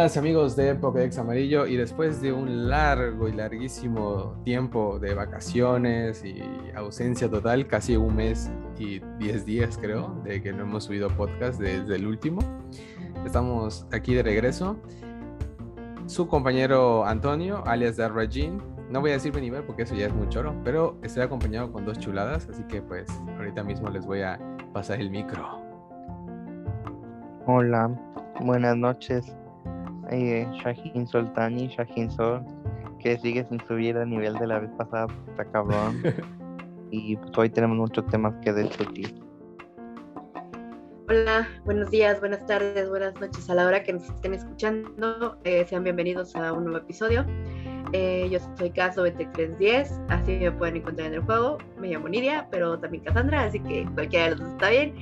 buenas amigos de Pokédex Amarillo y después de un largo y larguísimo tiempo de vacaciones y ausencia total, casi un mes y 10 días creo, de que no hemos subido podcast desde el último, estamos aquí de regreso. Su compañero Antonio, alias Darrajin, no voy a decir nivel porque eso ya es muy choro, pero estoy acompañado con dos chuladas, así que pues ahorita mismo les voy a pasar el micro. Hola, buenas noches eh, Shahin Soltani, Shahin Sol, que sigue sin subir a nivel de la vez pasada, está cabrón. y pues hoy tenemos muchos temas que discutir. Hola, buenos días, buenas tardes, buenas noches a la hora que nos estén escuchando. Eh, sean bienvenidos a un nuevo episodio. Eh, yo soy Caso 2310, así me pueden encontrar en el juego. Me llamo Nidia, pero también Cassandra, así que cualquiera de los dos está bien.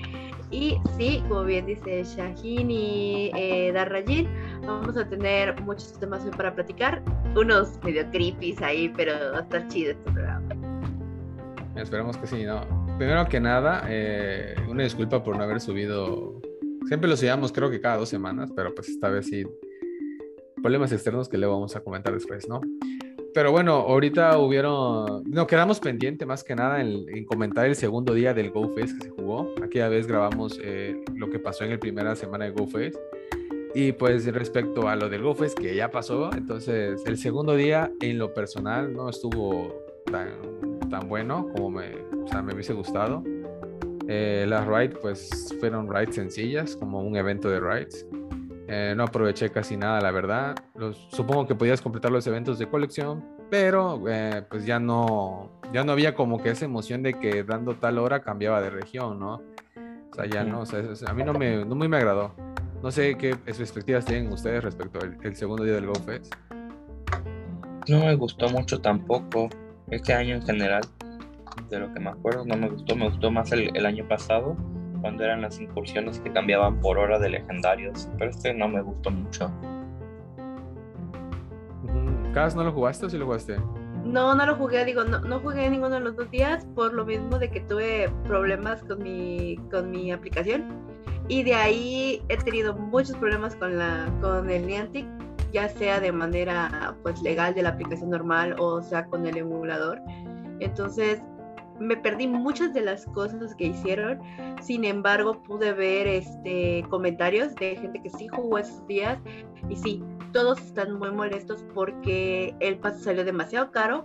Y sí, como bien dice Shahin y eh, Darrajin, vamos a tener muchos temas hoy para platicar. Unos medio creepy ahí, pero va a estar chido este programa. Esperamos que sí, ¿no? Primero que nada, eh, una disculpa por no haber subido. Siempre lo subíamos, creo que cada dos semanas, pero pues esta vez sí. Problemas externos que le vamos a comentar después, ¿no? Pero bueno, ahorita hubieron. No, quedamos pendiente más que nada en, comentar el segundo día del GoFest que se jugó. Aquella vez grabamos eh, lo que pasó en la primera semana de GoFest. Y pues respecto a lo del GoFest que ya pasó, entonces el segundo día en lo personal no estuvo tan, tan bueno como me, o sea, me hubiese gustado. Eh, las rides pues fueron rides sencillas como un evento de rides. Eh, no aproveché casi nada, la verdad. supongo que podías completar los eventos de colección, pero eh, pues ya no, ya no había como que esa emoción de que dando tal hora cambiaba de región, ¿no? O sea, ya no, o sea, a mí no, me, no muy me agradó. No sé qué perspectivas tienen ustedes respecto al segundo día del Go Fest. No me gustó mucho tampoco. Este año en general, de lo que me acuerdo, no me gustó. Me gustó más el, el año pasado cuando eran las incursiones que cambiaban por hora de legendarios, pero este no me gustó mucho. ¿Cas no lo jugaste o sí lo jugaste? No, no lo jugué, digo, no, no jugué ninguno de los dos días por lo mismo de que tuve problemas con mi, con mi aplicación y de ahí he tenido muchos problemas con, la, con el Niantic, ya sea de manera pues legal de la aplicación normal o sea con el emulador. Entonces me perdí muchas de las cosas que hicieron. Sin embargo, pude ver este, comentarios de gente que sí jugó esos días. Y sí, todos están muy molestos porque el pase salió demasiado caro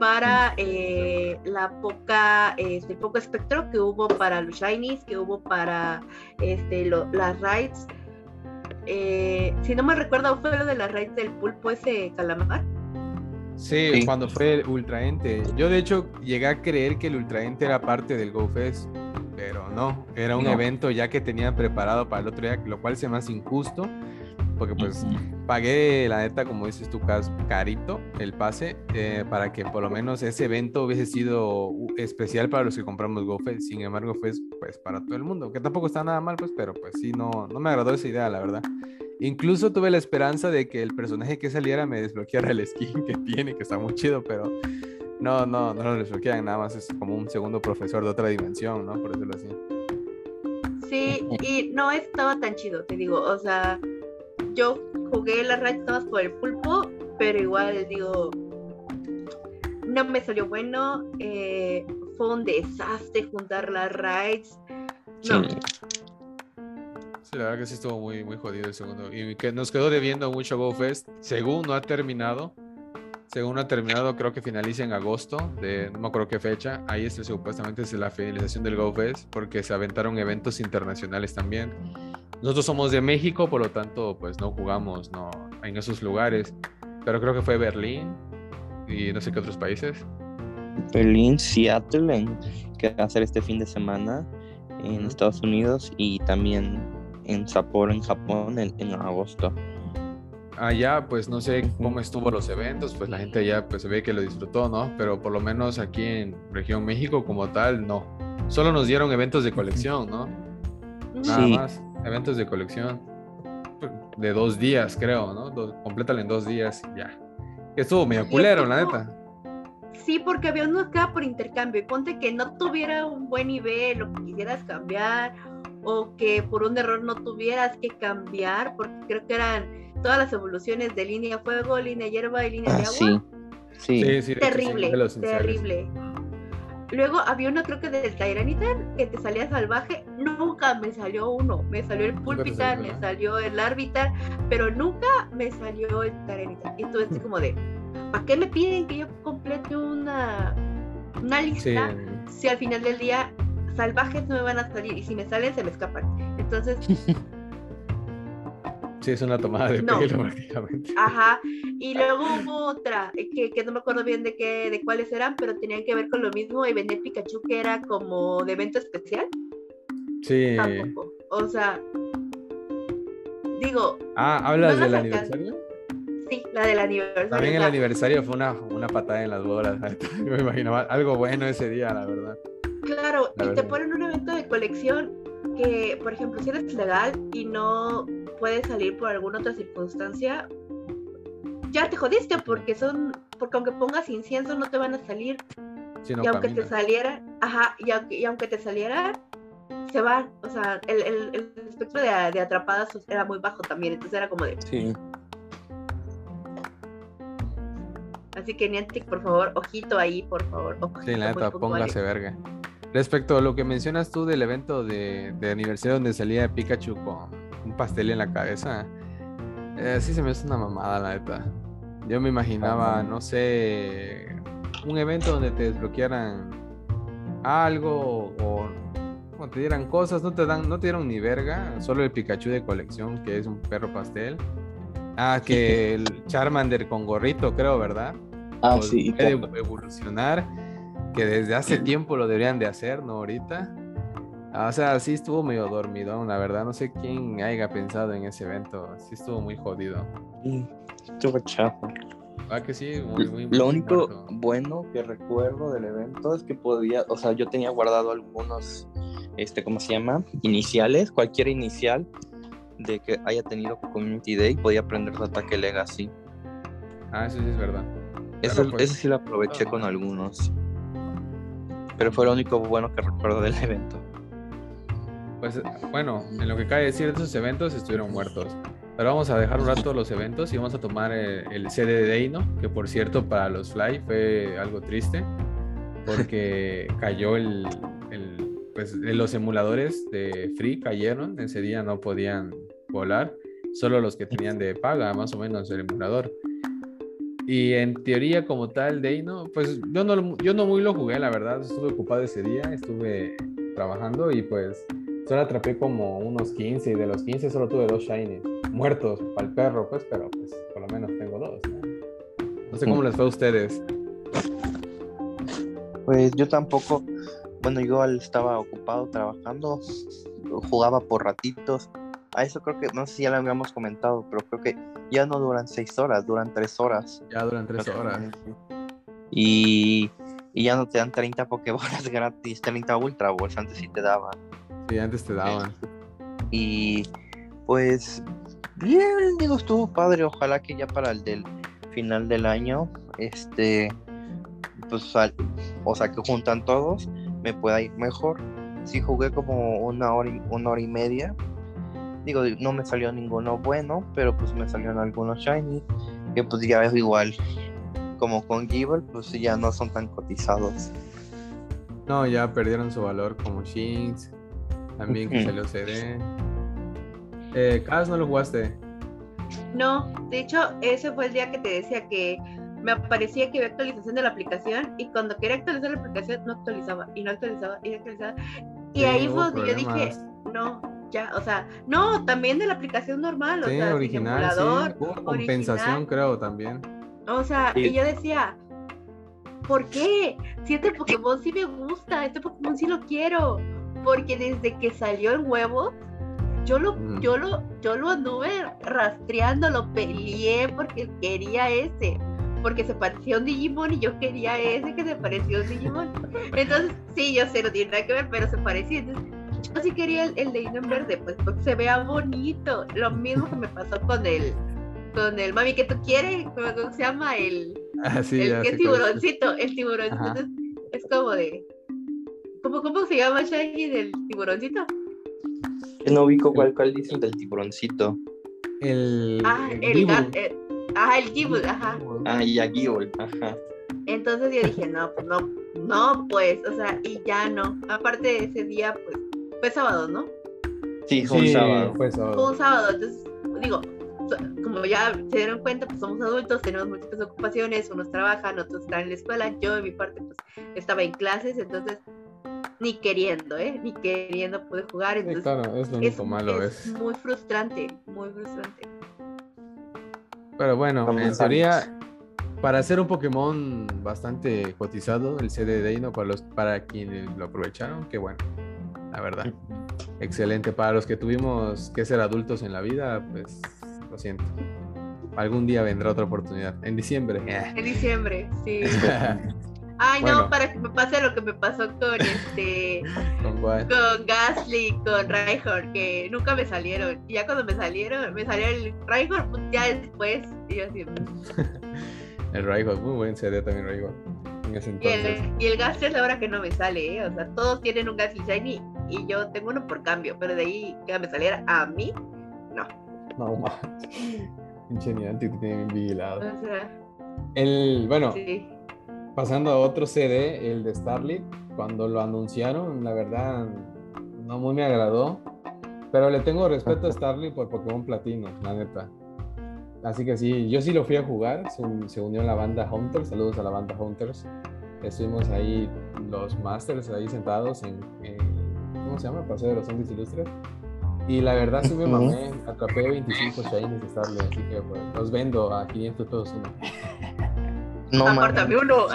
para eh, la poca, este, el poco espectro que hubo para los shinies, que hubo para este, las raids. Eh, si no me recuerdo, fue lo de las raids del pulpo ese calamar. Sí, cuando fue el Ultraente. Yo de hecho llegué a creer que el Ultraente era parte del GoFest, pero no, era un evento ya que tenían preparado para el otro día, lo cual se me hace injusto, porque pues pagué la neta, como dices tú, carito el pase, eh, para que por lo menos ese evento hubiese sido especial para los que compramos GoFest. Sin embargo, fue pues para todo el mundo, que tampoco está nada mal, pues, pero pues sí, no, no me agradó esa idea, la verdad. Incluso tuve la esperanza de que el personaje que saliera me desbloqueara el skin que tiene, que está muy chido, pero no, no, no lo desbloquean, nada más es como un segundo profesor de otra dimensión, ¿no? Por decirlo así. Sí, y no estaba tan chido, te digo, o sea, yo jugué las raids todas por el pulpo, pero igual digo, no me salió bueno, eh, fue un desastre juntar las raids. No, Sí, la verdad que sí estuvo muy, muy jodido el segundo. Y que nos quedó debiendo mucho GoFest. Según no ha terminado. Según no ha terminado, creo que finaliza en agosto, de no me acuerdo qué fecha. Ahí es supuestamente es la finalización del GoFest, porque se aventaron eventos internacionales también. Nosotros somos de México, por lo tanto, pues no jugamos no, en esos lugares. Pero creo que fue Berlín y no sé qué otros países. Berlín, Seattle, que va a hacer este fin de semana en Estados Unidos y también en Sapporo, en Japón, en, agosto. Allá, pues no sé cómo estuvo los eventos, pues la gente allá pues se ve que lo disfrutó, ¿no? Pero por lo menos aquí en región México como tal, no. Solo nos dieron eventos de colección, ¿no? Nada más, eventos de colección de dos días, creo, ¿no? complétalo en dos días y ya. Estuvo medio culero, la neta. Sí, porque había uno acá por intercambio y ponte que no tuviera un buen nivel o que quisieras cambiar o que por un error no tuvieras que cambiar, porque creo que eran todas las evoluciones de línea fuego, línea hierba y línea de Ah, agua. sí. Sí. Sí, sí, de hecho, sí, terrible, terrible. Luego había uno creo que del Tyranitar que te salía salvaje, nunca me salió uno, me salió el Pulpitar, me salió el Arbitar, pero nunca me salió el Tyranitar. Y tú así como de, ¿para qué me piden que yo complete una, una Sí, lista si al final del día salvajes no me van a salir y si me salen se me escapan? Entonces, sí, es una tomada de No. pelo prácticamente. Ajá, y luego hubo otra, eh, que, que no me acuerdo bien de qué, de cuáles eran, pero tenían que ver con lo mismo, y venía Pikachu que era como de evento especial, Sí. tampoco. O sea, digo, Ah, ¿hablas No del aniversario? sí, la del aniversario. También el aniversario fue una, una patada en las bolas. Yo me imaginaba algo bueno ese día, la verdad. Claro, La y te verdad. ponen un evento de colección que, por ejemplo, si eres legal y no puedes salir por alguna otra circunstancia, ya te jodiste porque son, porque aunque pongas incienso no te van a salir Sí, no y aunque te saliera, ajá, y aunque, y aunque te saliera, se van. O sea, el, el, el espectro de, de atrapadas era muy bajo también, entonces era como de, Sí. así que Niantic, por favor, ojito ahí, por favor. ojito Sí, la neta, póngase verga. Respecto a lo que mencionas tú del evento de, de aniversario donde salía Pikachu con un pastel en la cabeza, eh, sí se me hace una mamada, la neta. Yo me imaginaba, no sé, un evento donde te desbloquearan algo o, o te dieran cosas, no te dan, no te dieron ni verga, solo el Pikachu de colección, que es un perro pastel. Ah, que el Charmander con gorrito, creo, ¿verdad? Ah, pues, sí. puede evolucionar, que desde hace tiempo lo deberían de hacer, ¿no? Ahorita. Ah, O sea, sí estuvo medio dormidón, la verdad. No sé quién haya pensado en ese evento. Sí estuvo muy jodido. Sí, Estuvo chafa. Ah, que sí, muy, muy, Lo muy único muerto. bueno que recuerdo del evento es que podía, o sea, yo tenía guardado algunos, este, ¿cómo se llama? Iniciales, cualquier inicial de que haya tenido Community Day, podía aprender su ataque Legacy. Ah, eso sí es verdad. Eso, pues, eso sí lo aproveché con algunos. Pero fue lo único bueno que recuerdo del evento. Pues bueno, en lo que cabe decir, esos eventos estuvieron muertos. Pero vamos a dejar un rato los eventos y vamos a tomar eh, el CD de Deino, que por cierto para los Fly fue algo triste, porque cayó el, el- pues eh, los emuladores de Free cayeron, ese día no podían volar, solo los que tenían de paga, más o menos el emulador. Y en teoría como tal Deino, pues yo no, yo no muy lo jugué, la verdad, estuve ocupado ese día, estuve trabajando y pues solo atrapé como unos 15 y de los 15 solo tuve dos shinies muertos para el perro, pues, pero pues por lo menos tengo dos. ¿no? No sé cómo les fue a ustedes. Pues yo tampoco, bueno, yo al- estaba ocupado trabajando, jugaba por ratitos. A eso creo que, no sé si ya lo habíamos comentado, pero creo que ya no duran seis horas, duran tres horas. Ya duran tres horas. Y, y ya no te dan 30 Pokébolas gratis, 30 Ultra Balls, antes sí te daban. Sí, antes te daban. Y pues, bien, digo, estuvo padre. Ojalá que ya para el del final del año, este, pues, sal- o sea, que juntan todos, me pueda ir mejor. Sí jugué como una hora y, una hora y media. Digo, no me salió ninguno bueno, pero pues me salieron algunos shiny, que pues ya es igual. Como con Gible, pues ya no son tan cotizados. No, ya perdieron su valor como Shinx. También que salió CD. Eh, Kaz, ¿no lo jugaste? No, de hecho, ese fue el día que te decía que me aparecía que había actualización de la aplicación y cuando quería actualizar la aplicación no actualizaba y no actualizaba y no actualizaba. Y Sí, ahí fue donde yo dije, no, ya, o sea, no, también de la aplicación normal, o Sí, sea, original, sí. Hubo compensación, original. creo, también. O sea, Sí. y yo decía, ¿por qué? Si este Pokémon sí me gusta, este Pokémon sí lo quiero. Porque desde que salió el huevo, yo lo, Mm. yo lo, yo lo anduve rastreando, lo peleé porque quería ese. Porque se parecía a un Digimon y yo quería ese que se parecía a un Digimon. Entonces, sí, yo sé, no tiene nada que ver, pero se parecía. Entonces, yo sí quería el, el de Hino en verde, pues porque se vea bonito. Lo mismo que me pasó con el, con el mami que tú quieres, ¿cómo se llama? El, Ah, sí, el ya tiburoncito, el tiburoncito. Entonces, es como de. ¿Cómo, ¿Cómo se llama Shaggy del tiburoncito? Que no ubico cuál, cuál dicen del tiburoncito. El. Ah, el el, eh, ajá, el Gible, ajá. Ah, y a Gible, ajá. Entonces yo dije, no, pues no, no, pues, o sea, y ya no. Aparte de ese día, pues, fue sábado, ¿no? Sí, fue un Sí, sábado. fue Fue sábado. un sábado, entonces, digo, como ya se dieron cuenta, pues somos adultos, tenemos múltiples ocupaciones, unos trabajan, otros están en la escuela, yo de mi parte, pues, estaba en clases, entonces, ni queriendo, ¿eh? Ni queriendo pude jugar, Sí, entonces, claro, es lo es, malo, es es. muy frustrante, muy frustrante. Pero bueno, en teoría, para hacer un Pokémon bastante cotizado, el CD de Deino, para, los, para quienes lo aprovecharon, qué bueno, la verdad. Excelente. Para los que tuvimos que ser adultos en la vida, pues lo siento. Algún día vendrá otra oportunidad. En diciembre. En diciembre, sí. Ay, Bueno. no, para que me pase lo que me pasó con este, Con Gasly, con Reinhardt, que nunca me salieron. Y ya cuando me salieron, me salió el Reinhardt pues, ya después. Y yo así. El Rayhawk, muy buen CD también ese y entonces. el, y el Gasly es la hora que no me sale, ¿eh? O sea, todos tienen un Gasly Shiny y yo tengo uno por cambio, pero de ahí que me saliera a mí, no. No. Pinche Niantic te tiene bien O vigilado. sea, El, bueno, sí. Pasando a otro CD, el de Starlit, cuando lo anunciaron, la verdad, no muy me agradó. Pero le tengo respeto a Starlit por Pokémon Platino, la neta. Así que sí, yo sí lo fui a jugar, se, se unió a la banda Hunters, saludos a la banda Hunters. Estuvimos ahí los Masters ahí sentados en, en- ¿cómo se llama? Paseo de los Zombies Ilustres. Y la verdad sí me mamé, atrapé 25 Shinies de Starlit, así que pues, los vendo a 500 pesos uno. No Apártame uno.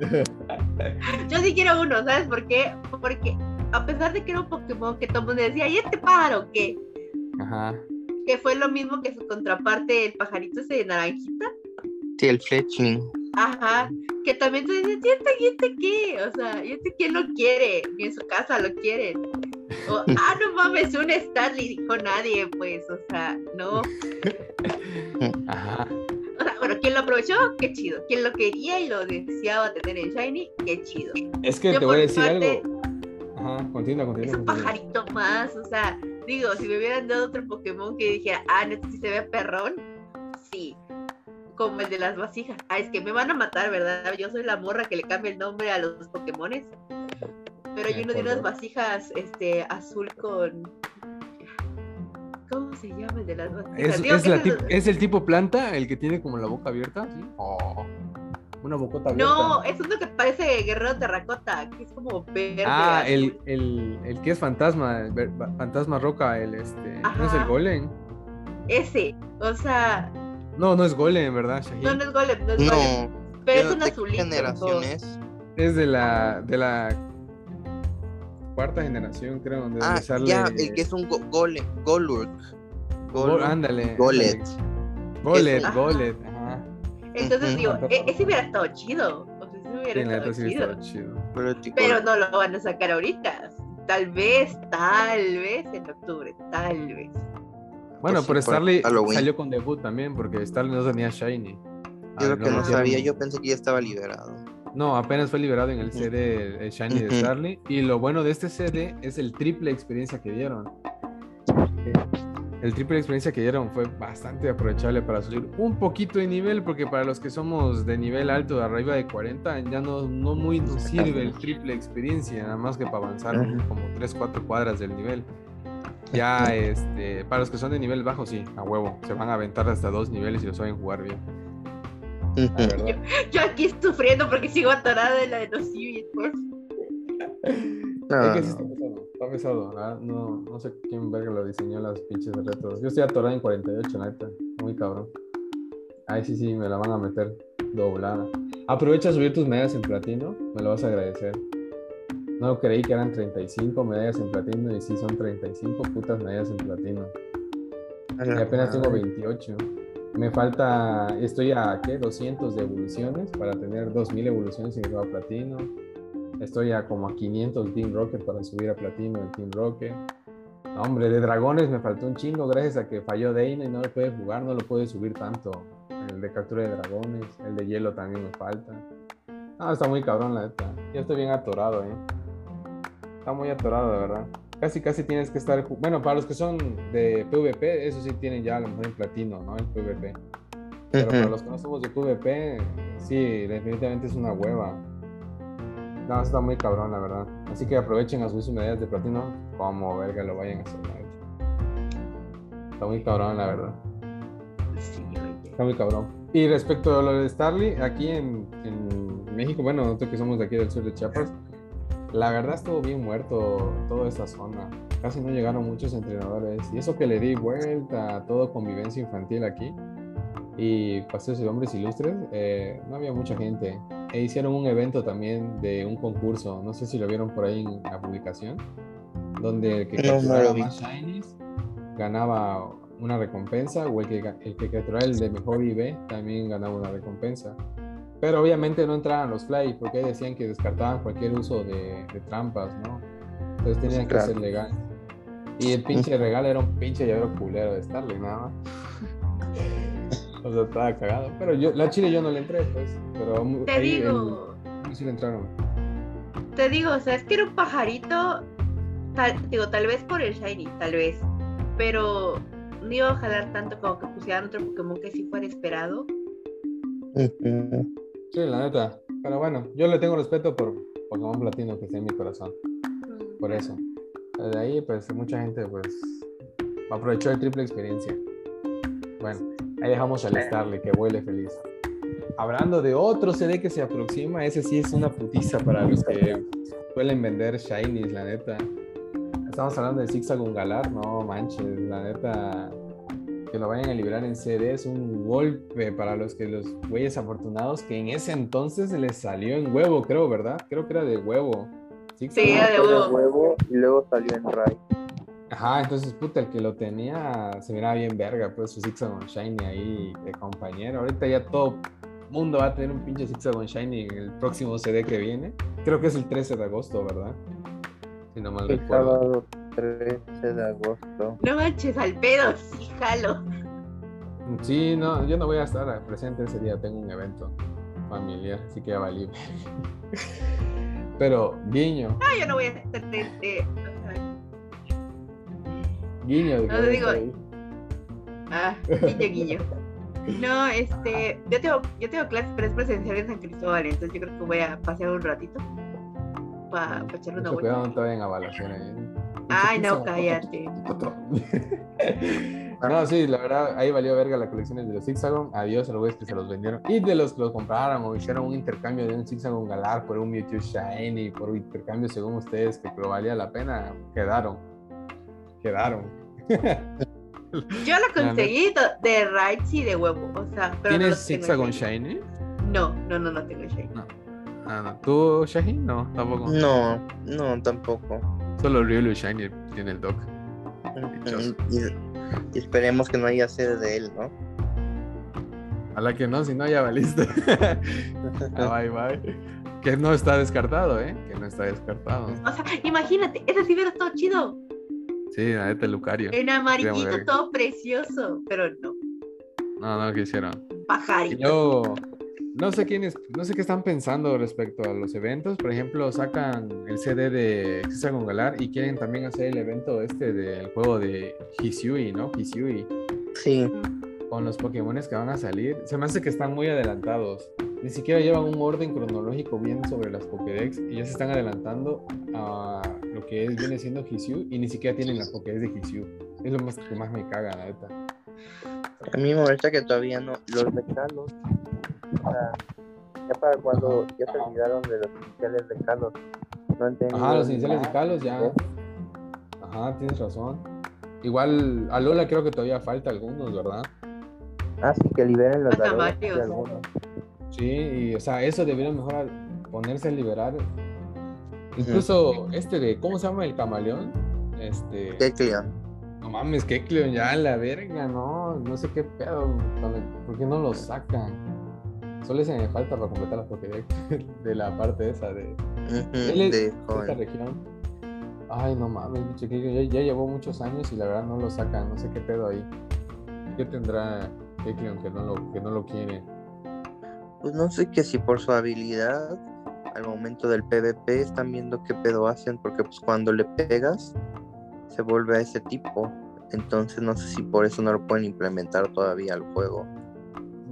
Yo sí quiero uno, ¿sabes por qué? Porque a pesar de que era un Pokémon que todo el mundo decía, ¿y este pájaro qué? Ajá. Que fue lo mismo que su contraparte, el pajarito ese de naranjita. Sí, el Fletchling. Ajá. Que también tú dices, ¿y este, y este qué? O sea, ¿y este quién lo quiere? Ni en su casa lo quieren. O, ah, no mames, un Starly dijo nadie, pues, o sea, no. Ajá. O sea, bueno, ¿quién lo aprovechó? Qué chido. ¿Quién lo quería y lo deseaba tener en Shiny? Qué chido. Es que Yo te voy a decir parte- algo. Ajá, continúa, continúa. Es un pajarito más, o sea, digo, si me hubieran dado otro Pokémon que dijera, ah, no, sí se ve perrón, sí. Como el de las vasijas. Ah, es que me van a matar, ¿verdad? Yo soy la morra que le cambia el nombre a los Pokémones. Pero hay uno de unas vasijas este, azul con. ¿Cómo se llama el de las? ¿Es, Digo es que la ese tip- ¿Es el tipo planta el que tiene como la boca abierta? ¿Sí? Oh, una bocota abierta. No, es uno que parece guerrero terracota, que es como verde. Ah, el, el, el que es fantasma, el ver- fantasma roca, el este. ¿No es el golem? Ese, o sea, No, no es golem, ¿verdad, Shahid? no, no es golem, no es golem. No. Pero es un ¿de qué azulito. generación es? Es de la, de la cuarta generación, creo, donde Ah, sale. ya, el que es un go golem, Golurk. Gol- Golurk. ándale. Golet. Golet. Golet, ajá. Entonces digo, e- ese hubiera estado chido. O sea, ese hubiera Sí, la estado neta sí chido. estaba chido. Pero, no lo van a sacar ahorita. Tal vez, tal vez en octubre, tal vez. Bueno, sí, pero por Starly salió con debut también, porque Starly no tenía Shiny. Yo lo Ah, que no no lo sabía, yo pensé que ya estaba liberado. No, apenas fue liberado en el CD el, Shiny de. Starly. Y lo bueno de este CD es el triple experiencia que dieron. El triple experiencia que dieron fue bastante aprovechable para subir un poquito de nivel, porque para los que somos de nivel alto, de arriba de 40, ya no, no muy nos sirve el triple experiencia, nada más que para avanzar como 3, 4 cuadras del nivel. Ya, este, para los que son de nivel bajo, sí, a huevo, se van a aventar hasta dos niveles y lo saben jugar bien. Verdad. Yo aquí sufriendo porque sigo atorada en la de los Eevee, por Es que sí está pesado, está pesado, ¿verdad? No, no sé quién verga lo diseñó las pinches retos. Yo estoy atorado en 48, la neta. Muy cabrón. Ay, sí, sí, me la van a meter doblada. Aprovecha a subir tus medallas en platino, me lo vas a agradecer. No creí que eran 35 medallas en platino y sí son 35 putas medallas en platino. Y apenas tengo 28. Me falta, estoy a ¿qué? 200 de evoluciones para tener 2000 evoluciones y llegar a platino. Estoy a como a 500 Team Rocket para subir a platino el Team Rocket. Hombre, de dragones me faltó un chingo gracias a que falló Dana y no lo puede jugar, no lo puede subir tanto. El de captura de dragones, el de hielo también me falta. No, está muy cabrón la neta. Ya estoy bien atorado, eh. Está muy atorado, de verdad. Casi casi tienes que estar, bueno, para los que son de PvP, eso sí tienen ya a lo mejor en platino, ¿no? El PvP. Pero para los que no somos de PvP, sí, definitivamente es una hueva. No, está muy cabrón, la verdad. Así que aprovechen a subir sus medallas de platino como verga lo vayan a hacer. Está muy cabrón, la verdad. Está muy cabrón. Y respecto a lo de Starly, aquí en, en México, bueno, nosotros que somos de aquí del sur de Chiapas, la verdad estuvo bien muerto toda esa zona. Casi no llegaron muchos entrenadores. Y eso que le di vuelta a todo convivencia infantil aquí y paseos de hombres ilustres, eh, no había mucha gente. E hicieron un evento también de un concurso, no sé si lo vieron por ahí en la publicación, donde el que vi. más shinies ganaba una recompensa, o el que, el que capturara el de mejor IV también ganaba una recompensa. Pero obviamente no entraban los fly, porque ahí decían que descartaban cualquier uso de, de trampas, ¿no? Entonces tenían que Claro. ser legal. Y el pinche regalo era un pinche llavero culero de Starling, nada más. O sea, estaba cagado. Pero yo, la chile yo no le entré, pues. Pero Te ahí digo, en- sí le entraron. te digo, o sea, es que era un pajarito, tal, digo, tal vez por el shiny, tal vez, pero no iba a jalar tanto como que pusieran otro Pokémon que sí fuera esperado. Sí, la neta. Pero bueno, yo le tengo respeto por Pokémon Platino que está en mi corazón. Por eso. De ahí, pues, mucha gente, pues, aprovechó el triple experiencia. Bueno, ahí dejamos al Starly, que huele feliz. Hablando de otro CD que se aproxima, ese sí es una putiza para los que suelen vender Shinies, la neta. Estamos hablando de Zigzagoon Galar, no manches, la neta. Que lo vayan a liberar en CD es un golpe para los que los güeyes afortunados que en ese entonces les salió en huevo, creo, ¿verdad? Creo que era de huevo. Sí, era de huevo. huevo y luego salió en Rai. Ajá, entonces, puta, el que lo tenía se miraba bien verga, pues su Zigzagoon Shiny ahí de compañero. Ahorita ya todo mundo va a tener un pinche Zigzagoon Shiny en el próximo CD que viene. Creo que es el 13 de agosto, ¿verdad? Si no mal El recuerdo. sábado 13 de agosto. No manches, al pedo, sí, jalo. Sí, no, yo no voy a estar presente ese día, tengo un evento familiar, así que ya valí. Pero, guiño, Ah, yo no voy a estar presente. guiño. No, digo-. Ah, guiño, guiño. No, este, yo tengo, yo tengo clases, pero es presencial en San Cristóbal, entonces yo creo que voy a pasear un ratito para echarle una cuidado, no vuelta. balacer ahí. Ay, no, cállate. No, sí, la verdad, ahí valió verga las colecciones de los Zigzagoon. Adiós a los que se los vendieron. Y de los que los compraron o hicieron un intercambio de un Zigzagoon Galar por un Mewtwo Shiny, por un intercambio según ustedes que lo valía la pena, quedaron. Quedaron. Yo la conseguí de y de huevo, o sea, pero no ¿Tienes los tengo Zigzagoon Shiny. Shiny? No, no, no, no tengo Shiny. Ah, no. ¿Tú, Shiny? No, tampoco. No, no, tampoco. Solo Ryulu Shiny tiene el doc. Ujú. Y, y esperemos que no haya sede de él, ¿no? A la que no, si no, ya valiste. Ah, bye, bye. Que no está descartado, ¿eh? Que no está descartado. O sea, imagínate, ese sí hubiera estado chido. Sí, la neta, Lucario. En amarillito, todo precioso, pero no, No, no quisieron. Y pajarito. Yo no sé quiénes, no sé qué están pensando respecto a los eventos. Por ejemplo, sacan el CD de Zigzagoon Galar y quieren también hacer el evento este del juego de Hisui, ¿no? Hisui. Sí. Con los Pokémones que van a salir. Se me hace que están muy adelantados. Ni siquiera llevan un orden cronológico bien sobre las Pokédex y ya se están adelantando a lo que es, viene siendo Hisui y ni siquiera tienen la Pokédex de Hisui. Es lo más que más me caga, la neta. A mí me molesta que todavía no. Los recalos. O sea, ya para cuando ya se olvidaron de los iniciales de Carlos. No han tenido Ajá, los iniciales de. Kalos ya. Ajá, tienes razón. Igual a Lola creo que todavía falta algunos, ¿verdad? Ah, sí, que liberen los algunos. Sí, y o sea, eso deberían mejor a- ponerse a liberar. Incluso este de, ¿cómo se llama el camaleón? Este. ¿Qué Cleon? No mames, que Cleon ya la verga, no, no sé qué pedo. ¿Por qué no lo sacan? Solo se me falta para completar la Pokédex de la parte esa de, es- de esta región. Ay, no mames, Kikleon, ya, ya llevó muchos años y la verdad no lo sacan, no sé qué pedo ahí. ¿Qué tendrá Kikleon que no lo, que no lo quiere? Pues no sé que si por su habilidad al momento del PvP están viendo qué pedo hacen, porque pues cuando le pegas se vuelve a ese tipo. Entonces no sé si por eso no lo pueden implementar todavía al juego.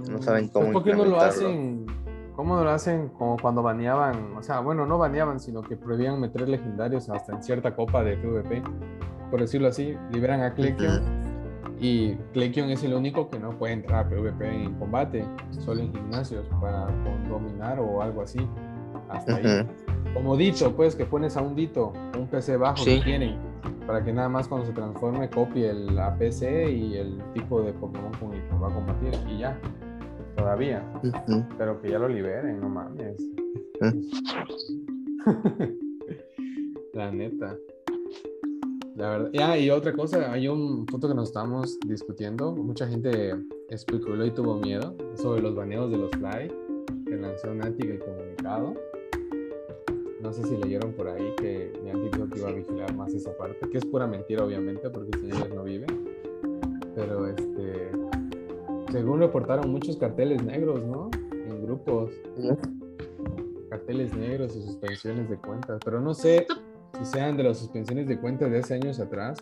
No saben Pues, cómo ¿Por qué no lo hacen? ¿Cómo no lo hacen como cuando baneaban? O sea, bueno, no baneaban, sino que prohibían meter legendarios hasta en cierta copa de PvP. Por decirlo así, liberan a Klekion y Klekion es el único que no puede entrar a PvP en combate, solo en gimnasios para dominar o algo así. Hasta ahí. Como Dito, pues que pones a un Dito, un PC bajo Sí. si quieren, para que nada más cuando se transforme copie el APC y el tipo de Pokémon con el que va a combatir y ya. Todavía. Pero que ya lo liberen, no mames. La neta. La verdad. Ya, y otra cosa, hay un punto que nos estamos discutiendo. Mucha gente especuló y tuvo miedo sobre los baneos de los Fly. Que lanzó Niantic el comunicado. No sé si leyeron por ahí que Niantic dijo que iba a vigilar más esa parte, que es pura mentira, obviamente, porque sin ellos no vive. Pero este. Según reportaron muchos carteles negros, ¿no? En grupos carteles negros y suspensiones de cuentas, pero no sé si sean de las suspensiones de cuentas de hace años atrás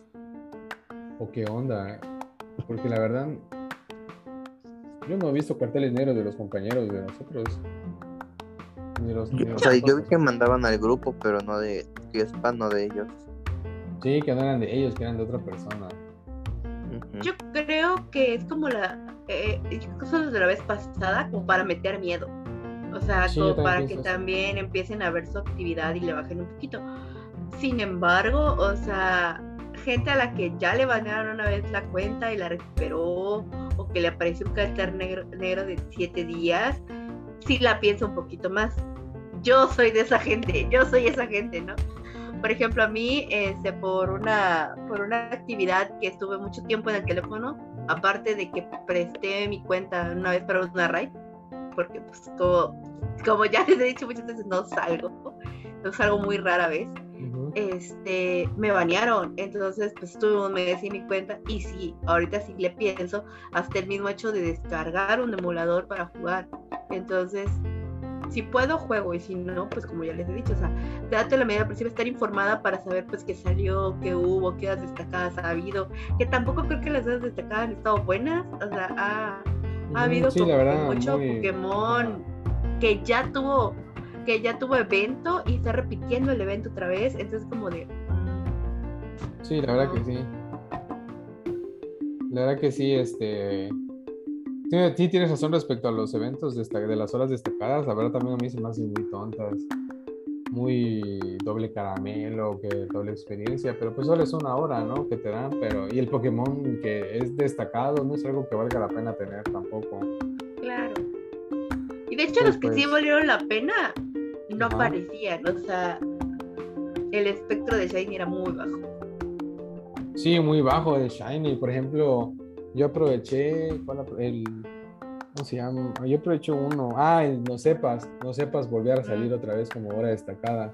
o qué onda, ¿eh? porque la verdad yo no he visto carteles negros de los compañeros de nosotros. Ni los, ni O sea, yo vi que mandaban al grupo, pero no de, yo sepa, no de ellos. Sí, que no eran de ellos, que eran de otra persona. Yo creo que es como la. Eh, cosas de la vez pasada, como para meter miedo. O sea, Sí, como para que también empiecen a ver su actividad y le bajen un poquito. Sin embargo, o sea, gente a la que ya le banearon una vez la cuenta y la recuperó, o que le apareció un cartel negro, negro de siete días, sí la pienso un poquito más. Yo soy de esa gente, yo soy esa gente, ¿no? Por ejemplo, a mí, este, por una, por una actividad que estuve mucho tiempo en el teléfono, aparte de que presté mi cuenta una vez para una raid, porque pues como, como ya les he dicho muchas veces, no salgo, no salgo muy rara vez, este, me banearon, entonces pues estuve un mes sin mi cuenta y sí, ahorita sí le pienso hasta el mismo hecho de descargar un emulador para jugar, entonces si puedo juego y si no, pues como ya les he dicho, o sea, date la medida principio estar informada para saber pues qué salió, qué hubo, qué horas destacadas ha habido, que tampoco creo que las destacadas han estado buenas, o sea, ha, ha habido Sí, verdad, mucho muy- Pokémon que ya tuvo que ya tuvo evento y está repitiendo el evento otra vez, entonces como de Sí, la verdad que sí. La verdad que sí, este. Sí, sí tienes razón respecto a los eventos de, esta- de las horas destacadas. La verdad también a mí se me hacen muy tontas. Muy doble caramelo, que doble experiencia, pero pues solo es una hora, ¿no? Que te dan, pero. Y el Pokémon que es destacado no es algo que valga la pena tener tampoco. claro. Y de hecho los que sí pues. valieron la pena no Ajá. aparecían, o sea, el espectro de Shiny era muy bajo. Sí, muy bajo de Shiny. Por ejemplo, yo aproveché. ¿cuál el, ¿Cómo se llama? Yo aproveché uno. Ah, no sepas. No sepas volver a salir otra vez como hora destacada.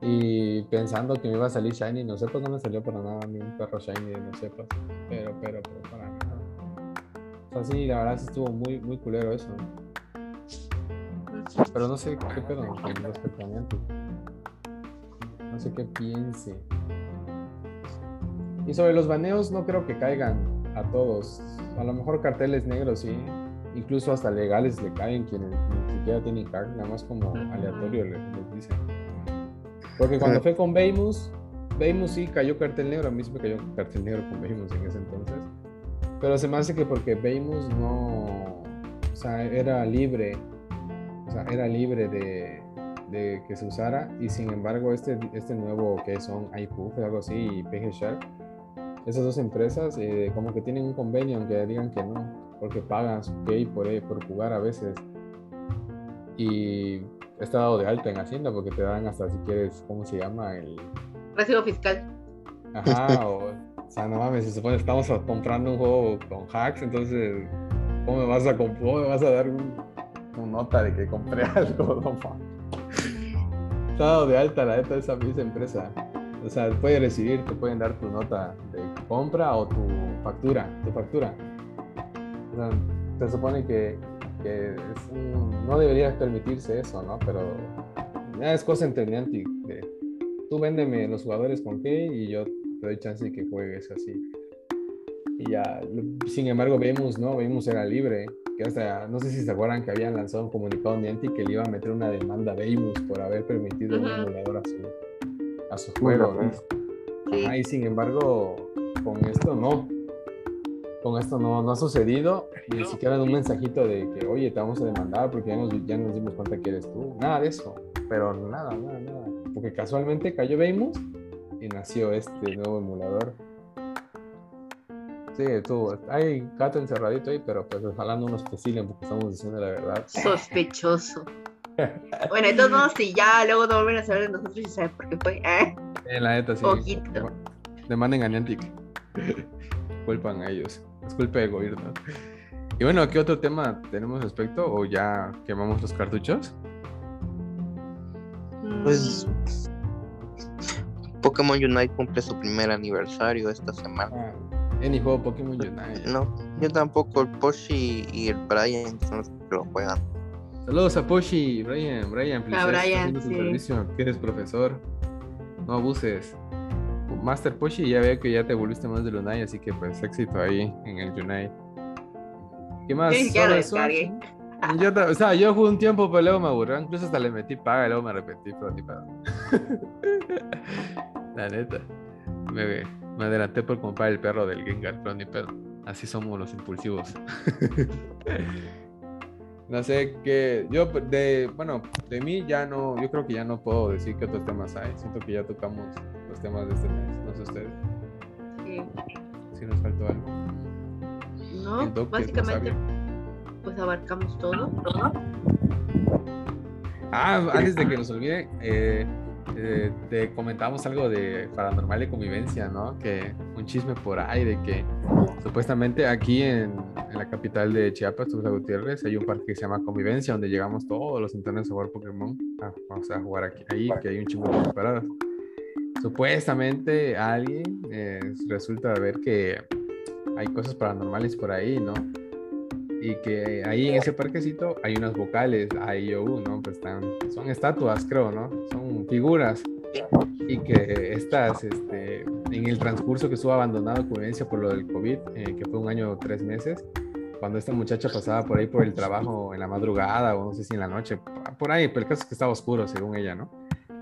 Y pensando que me iba a salir Shiny, no sepas, no me salió para nada ni un perro Shiny no sepas. Pero, pero, pero para nada. O sea, sí, la verdad sí estuvo muy, muy culero eso. Pero no sé qué pedo con respecto a. No sé qué piense. Y sobre los baneos no creo que caigan a todos. A lo mejor carteles negros sí. Incluso hasta legales le caen quienes ni siquiera tienen card, nada más como aleatorio le- les dicen. Porque cuando fue con Baymus, Baymus sí cayó cartel negro, a mí sí me cayó cartel negro con Baymus en ese entonces. Pero se me hace que porque Baymus no, o sea, era libre, o sea, era libre de, de que se usara y sin embargo este, este nuevo que son iPoof, algo así, y PG Shark, esas dos empresas eh, como que tienen un convenio, aunque digan que no, porque pagan su pay por, eh, por jugar a veces. Y está dado de alta en Hacienda porque te dan hasta si quieres, ¿cómo se llama? El... Recibo fiscal. Ajá, o, o sea, no mames, se supone que estamos comprando un juego con hacks, entonces, ¿cómo me vas a, cómo me vas a dar un, un nota de que compré algo? No. Está dado de alta la neta esa, esa empresa. O sea, puede recibir, te pueden dar tu nota de compra o tu factura, tu factura. O sea, se supone que, que es un- no debería permitirse eso, ¿no? Pero ya es cosa entre Niantic. de, Tú véndeme los jugadores con qué y yo te doy chance de que juegues así. Y ya, sin embargo, vemos, ¿no? Vemos era libre, que hasta, no sé si se acuerdan que habían lanzado un comunicado Niantic que le iba a meter una demanda a Vamos por haber permitido un emulador a su, a su juego, ¿no? y sin embargo, con esto no. Con esto no, no ha sucedido, ni siquiera un mensajito de que, oye, te vamos a demandar porque ya nos, ya nos dimos cuenta que eres tú. Nada de eso, pero nada, nada, nada. Porque casualmente cayó Vamos y nació este nuevo emulador. Sí, tú, hay gato encerradito ahí, pero pues ojalá no nos fusilen porque estamos diciendo la verdad. Sospechoso. Bueno, entonces si ya luego no vuelven a saber de nosotros y saben por qué fue. ¿eh? En la neta, sí. Demanden a Niantic. Culpan a ellos. Es culpa del gobierno. Y bueno, ¿qué otro tema tenemos respecto? ¿O ya quemamos los cartuchos? Pues Pokémon Unite cumple su primer aniversario esta semana. Ah ni juego Pokémon Unite. No, yo tampoco. El Poshi y el Brian son los que lo juegan. Saludos a Poshi Brian. Brian, a Brian, sí. que eres profesor. No abuses. Master Poshi, ya veo que ya te volviste más del Unite, así que pues éxito ahí en el Unite. ¿Qué más? Sí, ya descargué. Yo, o sea, yo jugué un tiempo, pero luego me aburrió. Incluso hasta le metí paga y luego me arrepentí, pero ni para. La neta. Me, me adelanté por comprar el perro del Gengar, pero ni pedo. Así somos los impulsivos. no sé qué. Yo, de. Bueno, de mí ya no. Yo creo que ya no puedo decir qué otros temas hay. Siento que ya tocamos los temas de este mes. No sé ustedes. Sí. Si nos faltó algo. No, básicamente. pues abarcamos todo. Ah, antes de que nos olvide, eh, eh, te comentamos algo de paranormal y convivencia, ¿no? Que un chisme por ahí de que supuestamente aquí en, la capital de Chiapas, Tuxtla Gutiérrez, hay un parque que se llama Convivencia, donde llegamos todos los internet a jugar Pokémon. Ah, vamos a jugar aquí, ahí, que hay un chingo de preparadas. Supuestamente alguien eh, resulta ver que hay cosas paranormales por ahí, ¿no? Y que ahí en ese parquecito hay unas vocales, A, I, O, U, ¿no? Pues están, son estatuas, creo, ¿no? Son figuras. Y que estas, este, en el transcurso que estuvo abandonado Convivencia por lo del COVID, eh, que fue un año o tres meses, cuando esta muchacha pasaba por ahí por el trabajo en la madrugada o no sé si en la noche, por ahí, pero el caso es que estaba oscuro, según ella, ¿no?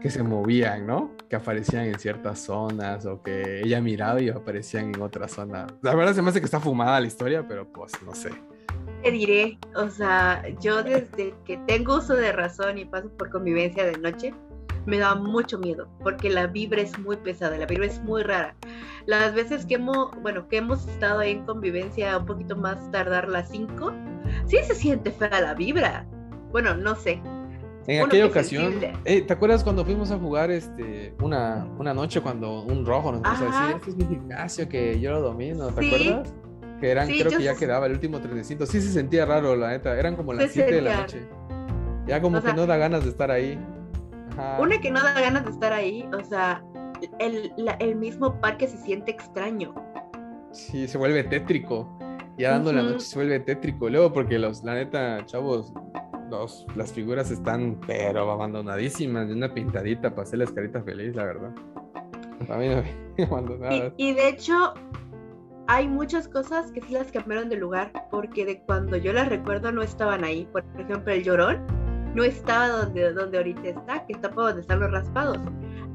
Que se movían, ¿no? Que aparecían en ciertas zonas o que ella miraba y aparecían en otras zonas. La verdad se me hace que está fumada la historia, pero pues no sé te diré, o sea, yo desde que tengo uso de razón y paso por convivencia de noche, me da mucho miedo, porque la vibra es muy pesada, la vibra es muy rara. Las veces que hemos, bueno, que hemos estado ahí en convivencia un poquito más tardar las 5, sí se siente fea la vibra. Bueno, no sé. En aquella ocasión, eh, ¿te acuerdas cuando fuimos a jugar este una, una noche cuando un rojo nos puso a decir, este es mi gimnasio que yo lo domino, ¿te acuerdas? Que eran, creo que ya quedaba el último trenecito. Sí se sentía raro, la neta. Eran como las 7 de la noche. Ya como que no da ganas de estar ahí. Una que no da ganas de estar ahí, o sea, el, el mismo parque se siente extraño. Sí, se vuelve tétrico. Ya dando la noche se vuelve tétrico. Luego, porque los, la neta, chavos, los, las figuras están, pero abandonadísimas. De una pintadita para hacer la escarita feliz, la verdad. A mí no me. Y, y de hecho, hay muchas cosas que sí las cambiaron de lugar, porque de cuando yo las recuerdo no estaban ahí. Por ejemplo, el llorón no estaba donde, donde ahorita está, que está por donde están los raspados.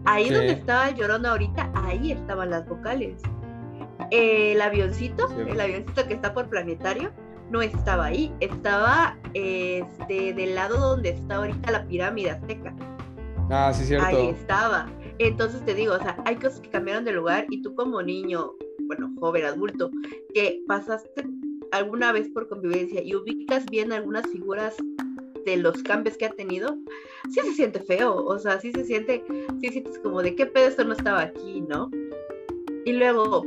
Ahí donde estaba el llorón ahorita, ahí estaban las vocales. El avioncito, el avioncito que está por planetario, no estaba ahí, estaba este, del lado donde está ahorita la pirámide azteca. Ah, sí, cierto. Ahí estaba. Entonces te digo, o sea, hay cosas que cambiaron de lugar y tú como niño bueno, joven, adulto, que pasaste alguna vez por convivencia y ubicas bien algunas figuras de los cambios que ha tenido, sí se siente feo, o sea, sí se siente, sí sientes como de qué pedo esto no estaba aquí, ¿no? Y luego,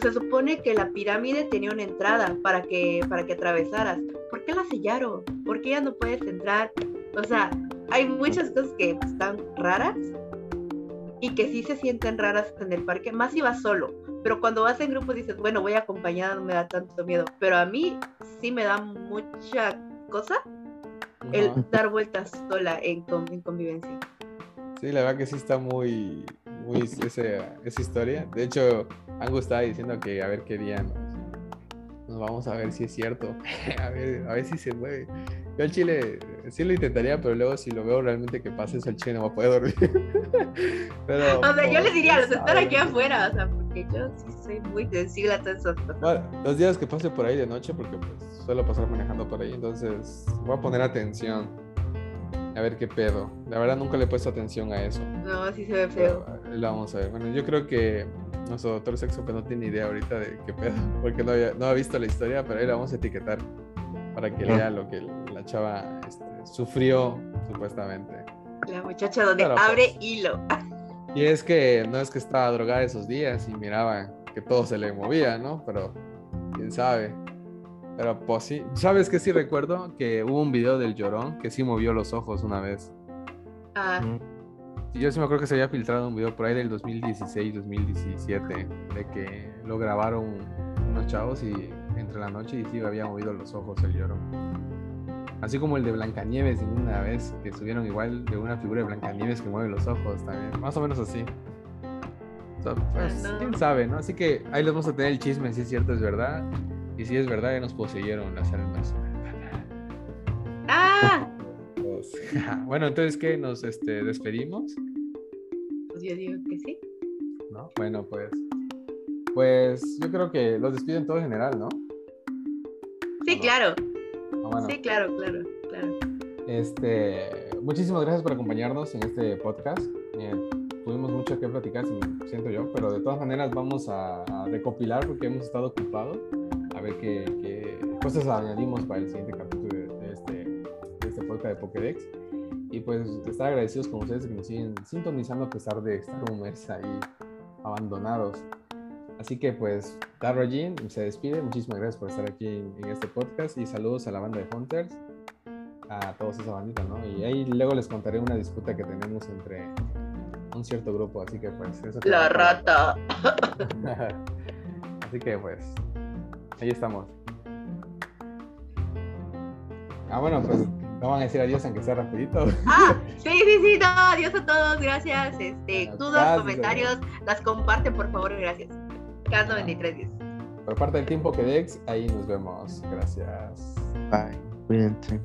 se supone que la pirámide tenía una entrada para que, para que atravesaras. ¿Por qué la sellaron? ¿Por qué ya no puedes entrar? O sea, hay muchas cosas que están raras y que sí se sienten raras en el parque, más si vas solo. Pero cuando vas en grupo dices, bueno, voy acompañada, no me da tanto miedo. Pero a mí sí me da mucha cosa el dar vueltas sola en, convivencia. Sí, la verdad que sí está muy, muy ese, esa historia. De hecho, Angus estaba diciendo que a ver qué día nos, nos vamos a ver si es cierto. a, ver, a ver si se mueve. Yo al chile sí lo intentaría, pero luego si lo veo realmente que pase eso, el chile no va a poder dormir. pero, o sea, yo les diría, los estar aquí afuera, o sea, porque yo sí soy muy sensible a todas esas cosas. Bueno, los días que pase por ahí de noche, porque pues suelo pasar manejando por ahí, entonces voy a poner atención. A ver qué pedo. La verdad nunca le he puesto atención a eso. No, sí se ve feo. Pero, lo vamos a ver. Bueno, yo creo que nuestro doctor sexo no tiene idea ahorita de qué pedo, porque no, había, no ha visto la historia, pero ahí la vamos a etiquetar para que lea lo que chava este, sufrió supuestamente. La muchacha donde pero, abre pues, hilo. Y es que no es que estaba drogada esos días y miraba que todo se le movía, ¿no? Pero quién sabe. Pero pues sí, ¿sabes qué sí recuerdo? Que hubo un video del llorón que sí movió los ojos una vez. Ah. Yo sí me acuerdo que se había filtrado un video por ahí del 2016-2017 de que lo grabaron unos chavos y entre la noche y sí había movido los ojos el llorón. Así como el de Blancanieves una vez que subieron igual de una figura de Blancanieves que mueve los ojos también. Más o menos así. So, pues, no. quién sabe, ¿no? Así que ahí les vamos a tener el chisme si es cierto, es verdad. Y si es verdad, ya nos poseyeron las almas. Ah, Pues, bueno, entonces, ¿qué? ¿Nos este, despedimos? pues yo digo que sí. ¿No? Bueno, pues. Pues yo creo que los despiden todo en general, ¿no? Sí, claro. Ah, bueno. Sí, claro, claro, claro. Este, muchísimas gracias por acompañarnos en este podcast. Eh, tuvimos mucho que platicar, si- siento yo, pero de todas maneras vamos a, a recopilar porque hemos estado ocupados. A ver qué, qué cosas añadimos para el siguiente capítulo de, de este, de este podcast de Pokédex. Y pues estar agradecidos con ustedes que nos siguen sintonizando a pesar de estar un mes ahí abandonados. Así que pues, Darro Jean se despide. Muchísimas gracias por estar aquí en, en este podcast y saludos a la banda de Hunters a todos esa bandita, ¿no? Y ahí luego les contaré una disputa que tenemos entre un cierto grupo, así que pues eso La rata. así que pues ahí estamos. Ah, bueno, pues no van a decir adiós aunque sea rapidito. Ah, sí, sí, sí, no, adiós a todos, gracias. Este, dudas, comentarios, las comparten, por favor, gracias. Caso 2310. Por parte del tiempo que Dex, ahí nos vemos. Gracias. Bye. Cuídense.